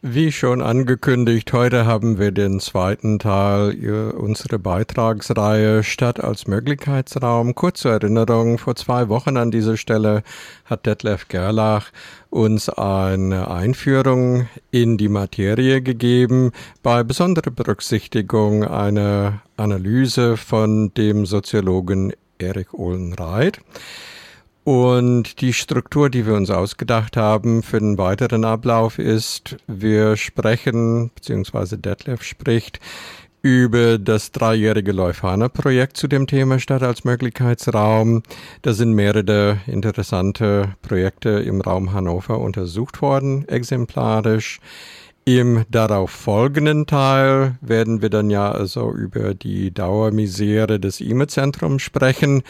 Wie schon angekündigt, heute haben wir den zweiten Teil unserer Beitragsreihe Stadt als Möglichkeitsraum. Kurze Erinnerung, vor zwei Wochen an dieser Stelle hat Detlef Gerlach uns eine Einführung in die Materie gegeben, bei besonderer Berücksichtigung einer Analyse von dem Soziologen Erik Ohlenreit. Und die Struktur, die wir uns ausgedacht haben für den weiteren Ablauf ist, wir sprechen, beziehungsweise Detlef spricht, über das dreijährige Leuphana-Projekt zu dem Thema Stadt als Möglichkeitsraum. Da sind mehrere interessante Projekte im Raum Hannover untersucht worden, exemplarisch. Im darauf folgenden Teil werden wir dann ja also über die Dauermisere des IME-Zentrums sprechen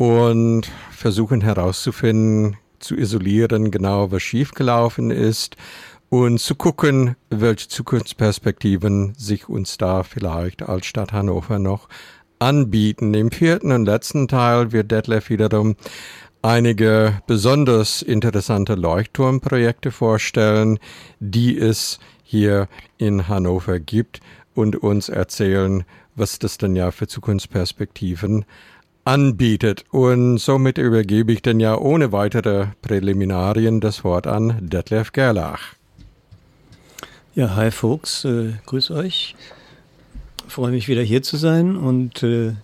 und versuchen herauszufinden, zu isolieren, genau was schiefgelaufen ist und zu gucken, welche Zukunftsperspektiven sich uns da vielleicht als Stadt Hannover noch anbieten. Im vierten und letzten Teil wird Detlef wiederum einige besonders interessante Leuchtturmprojekte vorstellen, die es hier in Hannover gibt und uns erzählen, was das denn ja für Zukunftsperspektiven anbietet. Und somit übergebe ich dann ja ohne weitere Präliminarien das Wort an Detlef Gerlach. Ja, hi Fuchs, äh, grüß euch. Freue mich wieder hier zu sein und äh,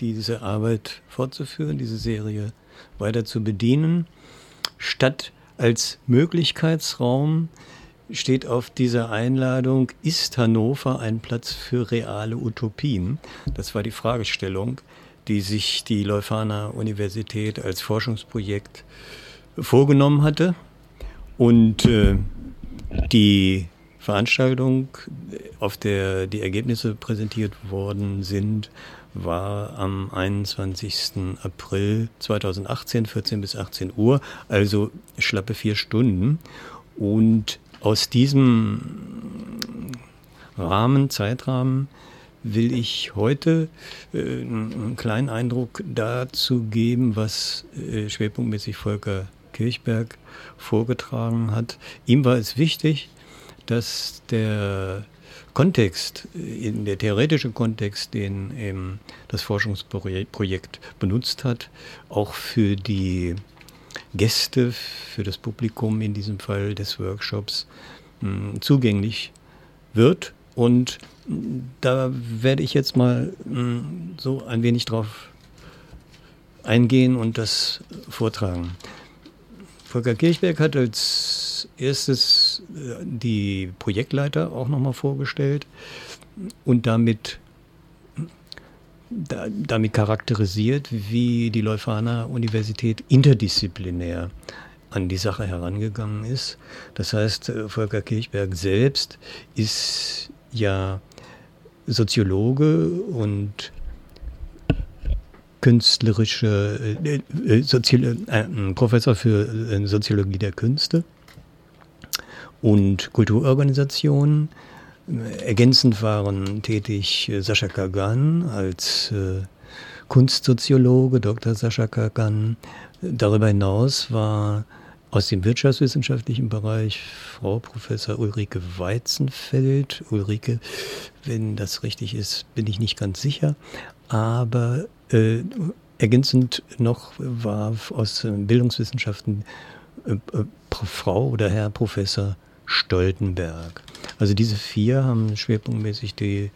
diese Arbeit fortzuführen, diese Serie weiter zu bedienen. Statt als Möglichkeitsraum steht auf dieser Einladung, ist Hannover ein Platz für reale Utopien? Das war die Fragestellung die sich die Leuphana Universität als Forschungsprojekt vorgenommen hatte. Und äh, die Veranstaltung, auf der die Ergebnisse präsentiert worden sind, war am 21. April 2018, 14 bis 18 Uhr, also schlappe vier Stunden. Und aus diesem Rahmen, Zeitrahmen, will ich heute äh, einen kleinen Eindruck dazu geben, was äh, schwerpunktmäßig Volker Kirchberg vorgetragen hat. Ihm war es wichtig, dass der Kontext, äh, der theoretische Kontext, den eben das Forschungsprojekt benutzt hat, auch für die Gäste, für das Publikum in diesem Fall des Workshops mh, zugänglich wird und da werde ich jetzt mal mm, so ein wenig drauf eingehen und das vortragen. Volker Kirchberg hat als erstes äh, die Projektleiter auch nochmal vorgestellt und damit, da, damit charakterisiert, wie die Leuphana Universität interdisziplinär an die Sache herangegangen ist. Das heißt, äh, Volker Kirchberg selbst ist ja Soziologe und künstlerische äh, äh, Soziolo äh, Professor für äh, Soziologie der Künste und Kulturorganisationen. Ergänzend waren tätig äh, Sascha Kagan als äh, Kunstsoziologe, Dr. Sascha Kagan. Darüber hinaus war aus dem wirtschaftswissenschaftlichen Bereich Frau Professor Ulrike Weizenfeld. Ulrike, wenn das richtig ist, bin ich nicht ganz sicher. Aber äh, ergänzend noch war aus Bildungswissenschaften äh, äh, Frau oder Herr Professor Stoltenberg. Also diese vier haben schwerpunktmäßig die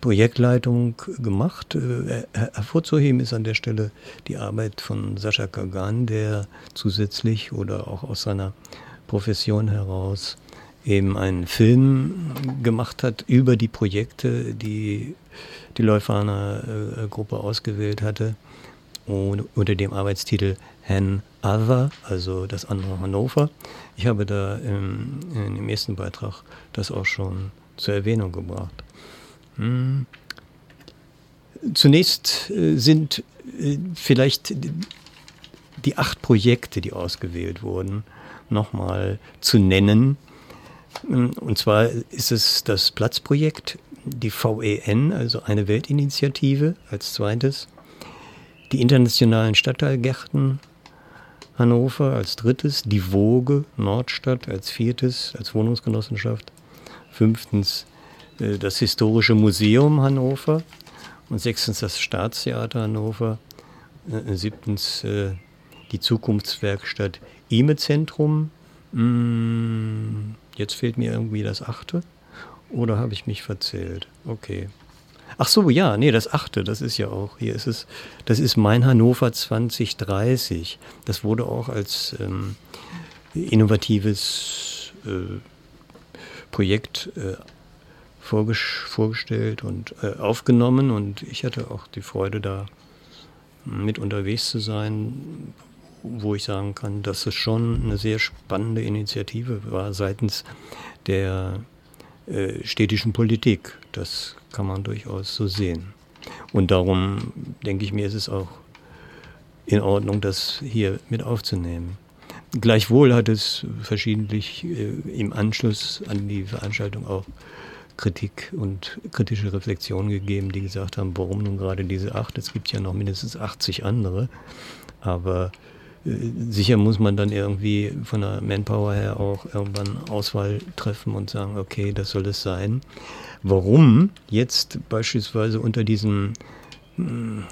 Projektleitung gemacht. Äh, hervorzuheben ist an der Stelle die Arbeit von Sascha Kagan, der zusätzlich oder auch aus seiner Profession heraus eben einen Film gemacht hat über die Projekte, die die Leuphana äh, Gruppe ausgewählt hatte unter dem Arbeitstitel Han Other, also das andere Hannover. Ich habe da im, im ersten Beitrag das auch schon zur Erwähnung gebracht. Hm. Zunächst äh, sind äh, vielleicht die acht Projekte, die ausgewählt wurden, nochmal zu nennen. Hm, und zwar ist es das Platzprojekt, die VEN, also eine Weltinitiative als zweites, die internationalen Stadtteilgärten, Hannover als drittes, die Woge Nordstadt als viertes, als Wohnungsgenossenschaft. Fünftens das Historische Museum Hannover und sechstens das Staatstheater Hannover. Äh, siebtens äh, die Zukunftswerkstatt Ime-Zentrum. Hm, jetzt fehlt mir irgendwie das achte. Oder habe ich mich verzählt? Okay. Ach so, ja, nee, das achte, das ist ja auch, hier ist es, das ist mein Hannover 2030. Das wurde auch als ähm, innovatives äh, Projekt äh, vorgestellt und äh, aufgenommen und ich hatte auch die Freude, da mit unterwegs zu sein, wo ich sagen kann, dass es schon eine sehr spannende Initiative war seitens der äh, städtischen Politik. Das kann man durchaus so sehen. Und darum denke ich mir, ist es auch in Ordnung, das hier mit aufzunehmen. Gleichwohl hat es verschiedentlich äh, im Anschluss an die Veranstaltung auch Kritik und kritische Reflexionen gegeben, die gesagt haben, warum nun gerade diese acht? Es gibt ja noch mindestens 80 andere. Aber äh, sicher muss man dann irgendwie von der Manpower her auch irgendwann Auswahl treffen und sagen, okay, das soll es sein. Warum jetzt beispielsweise unter diesen hm,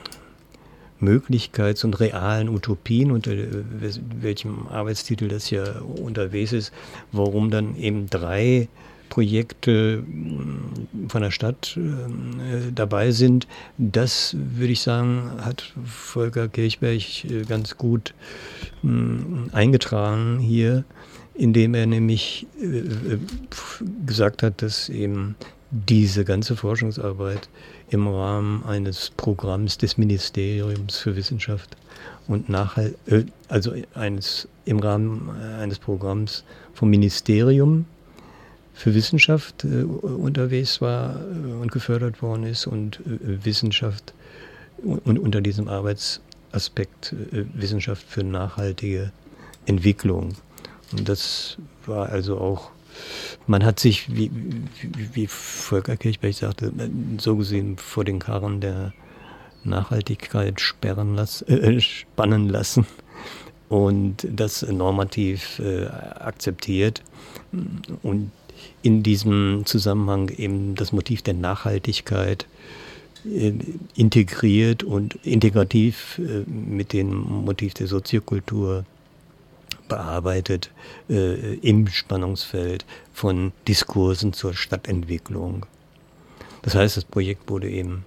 Möglichkeits- und realen Utopien, unter äh, welchem Arbeitstitel das ja unterwegs ist, warum dann eben drei Projekte hm, von der Stadt äh, dabei sind, das würde ich sagen, hat Volker Kirchberg äh, ganz gut hm, eingetragen hier, indem er nämlich äh, gesagt hat, dass eben diese ganze Forschungsarbeit im Rahmen eines Programms des Ministeriums für Wissenschaft und Nachhalt, also eines, im Rahmen eines Programms vom Ministerium für Wissenschaft äh, unterwegs war äh, und gefördert worden ist und äh, Wissenschaft und unter diesem Arbeitsaspekt äh, Wissenschaft für nachhaltige Entwicklung. Und das war also auch, man hat sich, wie, wie, wie Volker Kirchberg sagte, so gesehen vor den Karren der Nachhaltigkeit sperren lassen, äh, spannen lassen und das normativ äh, akzeptiert. Und in diesem Zusammenhang eben das Motiv der Nachhaltigkeit äh, integriert und integrativ äh, mit dem Motiv der Soziokultur bearbeitet äh, im Spannungsfeld von Diskursen zur Stadtentwicklung. Das heißt, das Projekt wurde eben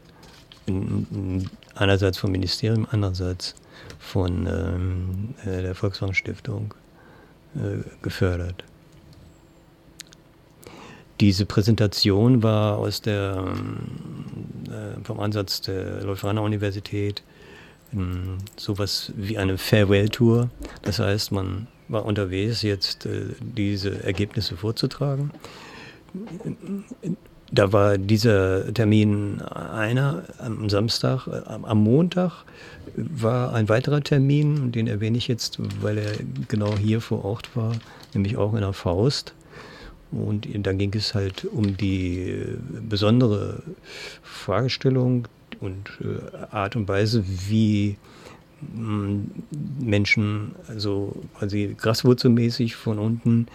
einerseits vom Ministerium, andererseits von ähm, der Volkswagen gefördert. Diese Präsentation war aus der, ähm, äh, vom Ansatz der Leuphana Universität ähm, sowas wie eine Farewell-Tour. Das heißt, man war unterwegs, jetzt äh, diese Ergebnisse vorzutragen. Da war dieser Termin einer am Samstag, äh, am Montag war ein weiterer Termin, den erwähne ich jetzt, weil er genau hier vor Ort war, nämlich auch in der Faust. Und dann ging es halt um die äh, besondere Fragestellung und äh, Art und Weise, wie mm, Menschen, also quasi graswurzelmäßig von unten,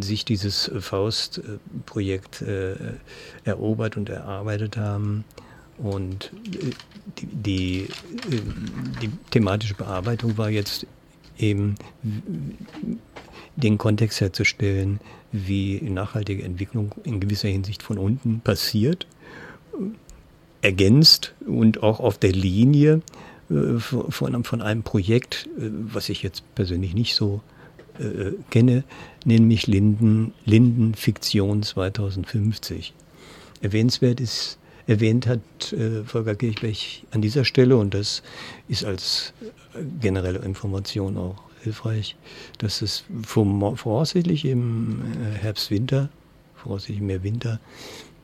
sich dieses Faust-Projekt äh, erobert und erarbeitet haben. Und die, die, die, thematische Bearbeitung war jetzt eben den Kontext herzustellen, wie nachhaltige Entwicklung in gewisser Hinsicht von unten passiert, ergänzt und auch auf der Linie äh, von, von einem Projekt, äh, was ich jetzt persönlich nicht so äh, kenne, nämlich Linden, Linden Fiktion 2050. Erwähnenswert ist, erwähnt hat äh, Volker Kirchberg an dieser Stelle, und das ist als generelle Information auch hilfreich, dass es voraussichtlich im äh, Herbst, Winter, voraussichtlich mehr Winter,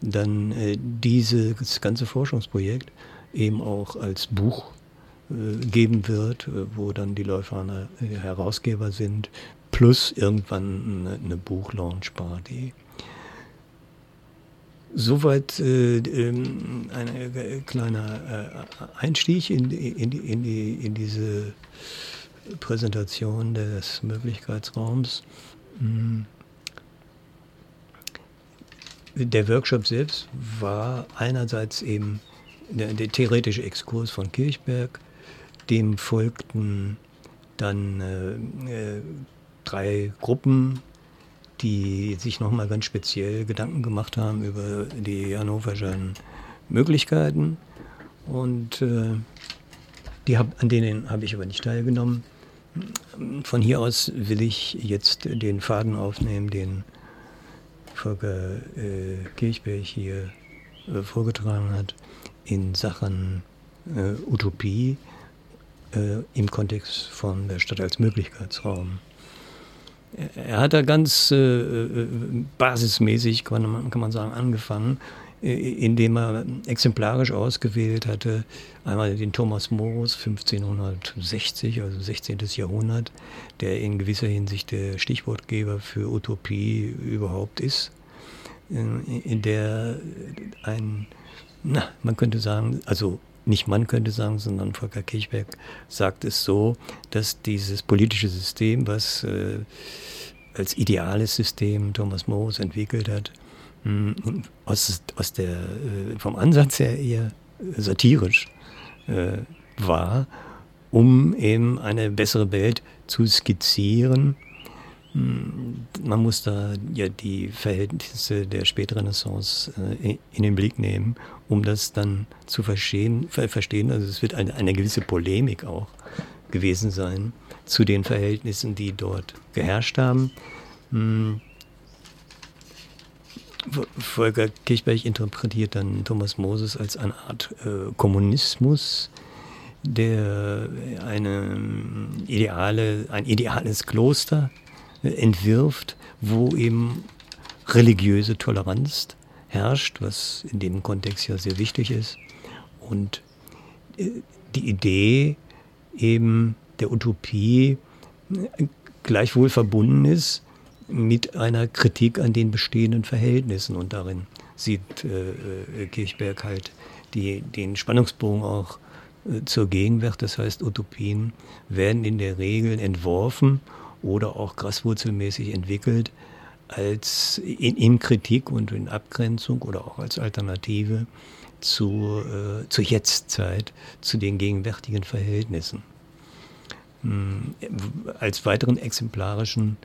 dann äh, dieses ganze Forschungsprojekt eben auch als Buch äh, geben wird, wo dann die äh, Herausgeber sind, plus irgendwann eine, eine Buchlaunch-Party. Soweit äh, ähm, ein kleiner Einstieg in, in, in, die, in diese Präsentation des Möglichkeitsraums. Hm. Der Workshop selbst war einerseits eben der, der theoretische Exkurs von Kirchberg, dem folgten dann äh, äh, drei Gruppen, die sich nochmal ganz speziell Gedanken gemacht haben über die hannoverschen Möglichkeiten. Und äh, die hab, an denen habe ich aber nicht teilgenommen. Von hier aus will ich jetzt den Faden aufnehmen, den Volker äh, Kirchberg hier äh, vorgetragen hat in Sachen äh, Utopie äh, im Kontext von der Stadt als Möglichkeitsraum. Er hat da ganz äh, äh, basismäßig, kann man, kann man sagen, angefangen, indem er exemplarisch ausgewählt hatte, einmal den Thomas Morus 1560, also 16. Jahrhundert, der in gewisser Hinsicht der Stichwortgeber für Utopie überhaupt ist, in der ein, na, man könnte sagen, also nicht man könnte sagen, sondern Volker Kirchberg sagt es so, dass dieses politische System, was äh, als ideales System Thomas Morus entwickelt hat, aus, aus der, äh, vom Ansatz her eher satirisch äh, war, um eben eine bessere Welt zu skizzieren. Hm, man muss da ja die Verhältnisse der Spätrenaissance äh, in den Blick nehmen, um das dann zu verstehen. Also es wird eine, eine gewisse Polemik auch gewesen sein zu den Verhältnissen, die dort geherrscht haben. Volker Kirchberg interpretiert dann Thomas Moses als eine Art äh, Kommunismus, der eine ideale, ein ideales Kloster äh, entwirft, wo eben religiöse Toleranz herrscht, was in dem Kontext ja sehr wichtig ist. Und äh, die Idee eben der Utopie äh, gleichwohl verbunden ist mit einer Kritik an den bestehenden Verhältnissen. Und darin sieht äh, äh, Kirchberg halt die, den Spannungsbogen auch äh, zur Gegenwart. Das heißt, Utopien werden in der Regel entworfen oder auch graswurzelmäßig entwickelt als in, in Kritik und in Abgrenzung oder auch als Alternative zu, äh, zur Jetztzeit, zu den gegenwärtigen Verhältnissen. Hm, als weiteren exemplarischen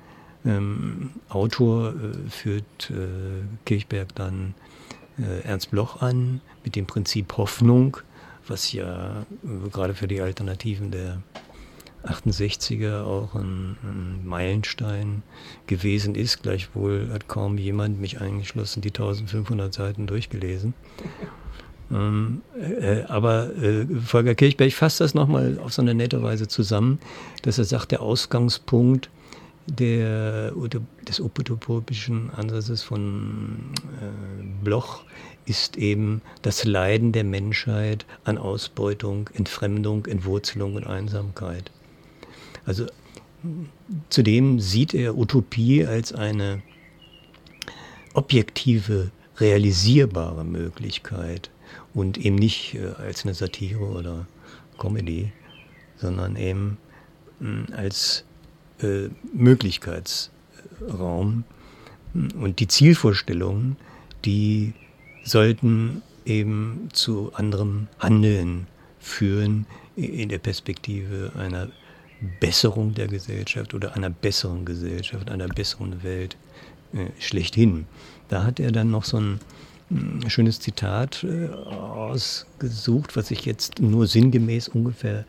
ähm, Autor äh, führt äh, Kirchberg dann äh, Ernst Bloch an mit dem Prinzip Hoffnung, was ja äh, gerade für die Alternativen der 68er auch ein, ein, Meilenstein gewesen ist. Gleichwohl hat kaum jemand, mich eingeschlossen, die 1500 Seiten durchgelesen. Ähm, äh, aber äh, Volker Kirchberg fasst das nochmal auf so eine nette Weise zusammen, dass er sagt, der Ausgangspunkt der, des utopischen Ansatzes von äh, Bloch ist eben das Leiden der Menschheit an Ausbeutung, Entfremdung, Entwurzelung und Einsamkeit. Also zudem sieht er Utopie als eine objektive, realisierbare Möglichkeit und eben nicht äh, als eine Satire oder Comedy, sondern eben mh, als äh, Möglichkeitsraum. Und die Zielvorstellungen, die sollten eben zu anderem Handeln führen in der Perspektive einer Besserung der Gesellschaft oder einer besseren Gesellschaft, einer besseren Welt äh, schlechthin. Da hat er dann noch so ein, hm, schönes Zitat äh, ausgesucht, was ich jetzt nur sinngemäß ungefähr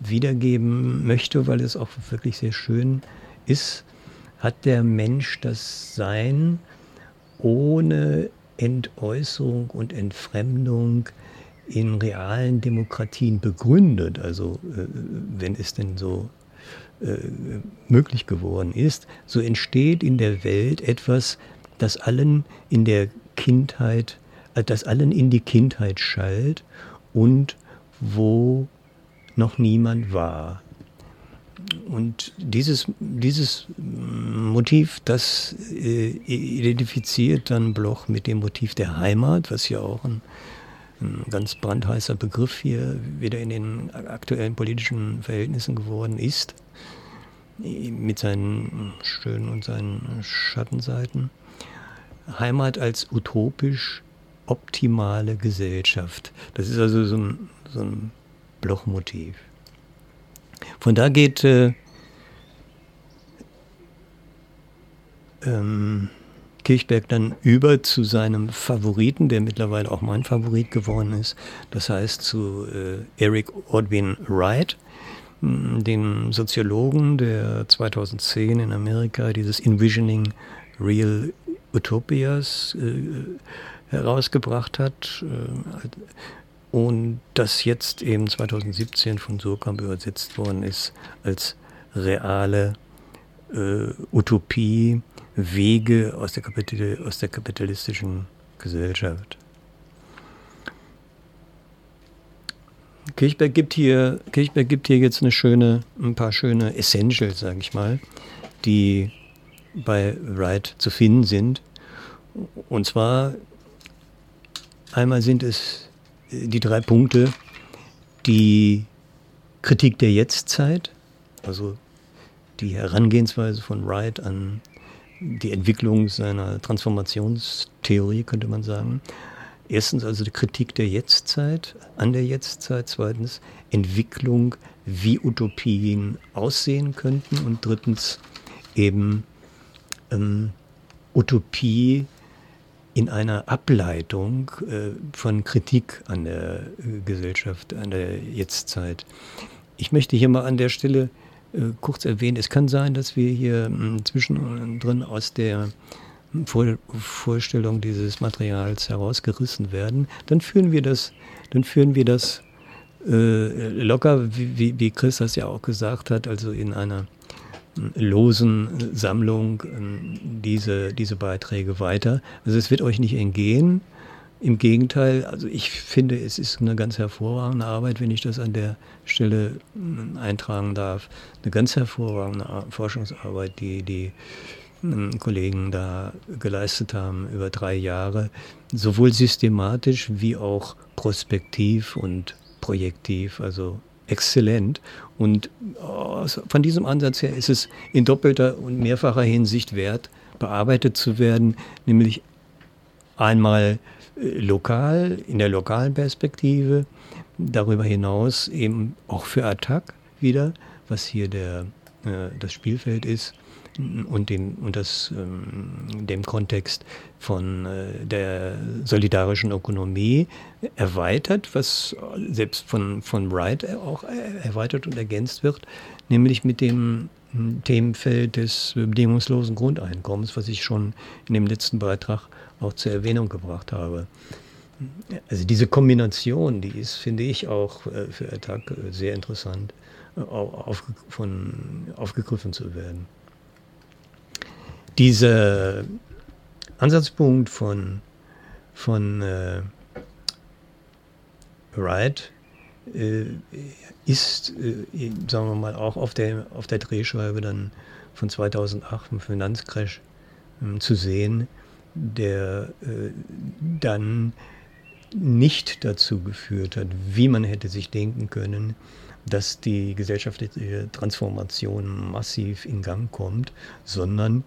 wiedergeben möchte, weil es auch wirklich sehr schön ist, hat der Mensch das Sein ohne Entäußerung und Entfremdung in realen Demokratien begründet, also äh, wenn es denn so äh, möglich geworden ist, so entsteht in der Welt etwas, das allen in der Kindheit, äh, das allen in die Kindheit schallt und wo noch niemand war. Und dieses, dieses Motiv, das äh, identifiziert dann Bloch mit dem Motiv der Heimat, was ja auch ein ein ganz brandheißer Begriff hier wieder in den aktuellen politischen Verhältnissen geworden ist, mit seinen schönen und seinen Schattenseiten. Heimat als utopisch optimale Gesellschaft. Das ist also so ein, so ein Blochmotiv. Von da geht äh, ähm, Kirchberg dann über zu seinem Favoriten, der mittlerweile auch mein Favorit geworden ist. Das heißt zu äh, Eric Ordwin Wright, dem Soziologen, der 2010 in Amerika dieses Envisioning Real Utopias äh, herausgebracht hat äh, und das jetzt eben 2017 von Surkamp übersetzt worden ist als reale äh, Utopie, Wege aus der, Kapital aus der kapitalistischen Gesellschaft. Kirchberg gibt hier, Kirchberg gibt hier jetzt eine schöne, ein paar schöne Essentials, sage ich mal, die bei Wright zu finden sind. Und zwar einmal sind es die drei Punkte, die Kritik der Jetztzeit, also die Herangehensweise von Wright an die Entwicklung seiner Transformationstheorie, könnte man sagen. Erstens also die Kritik der Jetztzeit, an der Jetztzeit. Zweitens Entwicklung, wie Utopien aussehen könnten. Und drittens eben ähm, Utopie in einer Ableitung äh, von Kritik an der äh, Gesellschaft, an der Jetztzeit. Ich möchte hier mal an der Stelle äh, kurz erwähnen, es kann sein, dass wir hier hm, zwischendrin aus der Vor Vorstellung dieses Materials herausgerissen werden. Dann führen wir das, dann führen wir das äh, locker, wie, wie Chris das ja auch gesagt hat, also in einer hm, losen Sammlung hm, diese, diese Beiträge weiter. Also es wird euch nicht entgehen. Im Gegenteil, also ich finde, es ist eine ganz hervorragende Arbeit, wenn ich das an der Stelle hm, eintragen darf. Eine ganz hervorragende Forschungsarbeit, die die hm, Kollegen da geleistet haben über drei Jahre, sowohl systematisch wie auch prospektiv und projektiv, also exzellent. Und oh, von diesem Ansatz her ist es in doppelter und mehrfacher Hinsicht wert, bearbeitet zu werden, nämlich einmal lokal, in der lokalen Perspektive, darüber hinaus eben auch für Attac wieder, was hier der, äh, das Spielfeld ist und dem, und das, ähm, dem Kontext von äh, der solidarischen Ökonomie erweitert, was selbst von, von Wright auch erweitert und ergänzt wird, nämlich mit dem Themenfeld des bedingungslosen Grundeinkommens, was ich schon in dem letzten Beitrag auch zur Erwähnung gebracht habe. Also diese Kombination, die ist, finde ich, auch äh, für Attac äh, sehr interessant äh, aufgegriffen zu werden. Dieser Ansatzpunkt von, von äh, Wright äh, ist, äh, sagen wir mal, auch auf der, auf der Drehscheibe dann von 2008 im Finanzcrash ähm, zu sehen, der äh, dann nicht dazu geführt hat, wie man hätte sich denken können, dass die gesellschaftliche Transformation massiv in Gang kommt, sondern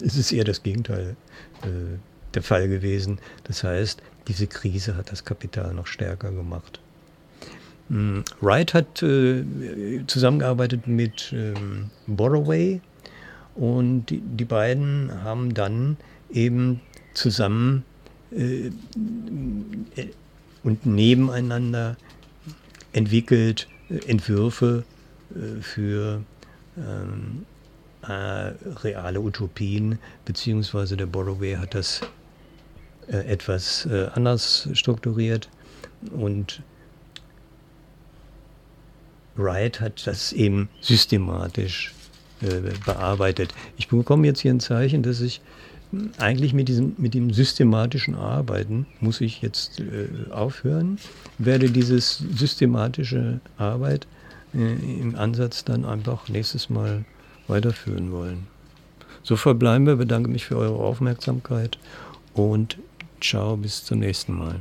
es ist eher das Gegenteil äh, der Fall gewesen. Das heißt, diese Krise hat das Kapital noch stärker gemacht. Mm, Wright hat äh, zusammengearbeitet mit ähm, Borroway und die, die, beiden haben dann eben zusammen äh, und nebeneinander entwickelt äh, Entwürfe äh, für ähm, äh, reale Utopien, beziehungsweise der Borroway hat das äh, etwas äh, anders strukturiert und Wright hat das eben systematisch bearbeitet. Ich bekomme jetzt hier ein Zeichen, dass ich eigentlich mit diesem, mit dem systematischen Arbeiten muss ich jetzt äh, aufhören, werde dieses systematische Arbeit äh, im Ansatz dann einfach nächstes Mal weiterführen wollen. So verbleiben wir, bedanke mich für eure Aufmerksamkeit und ciao, bis zum nächsten Mal.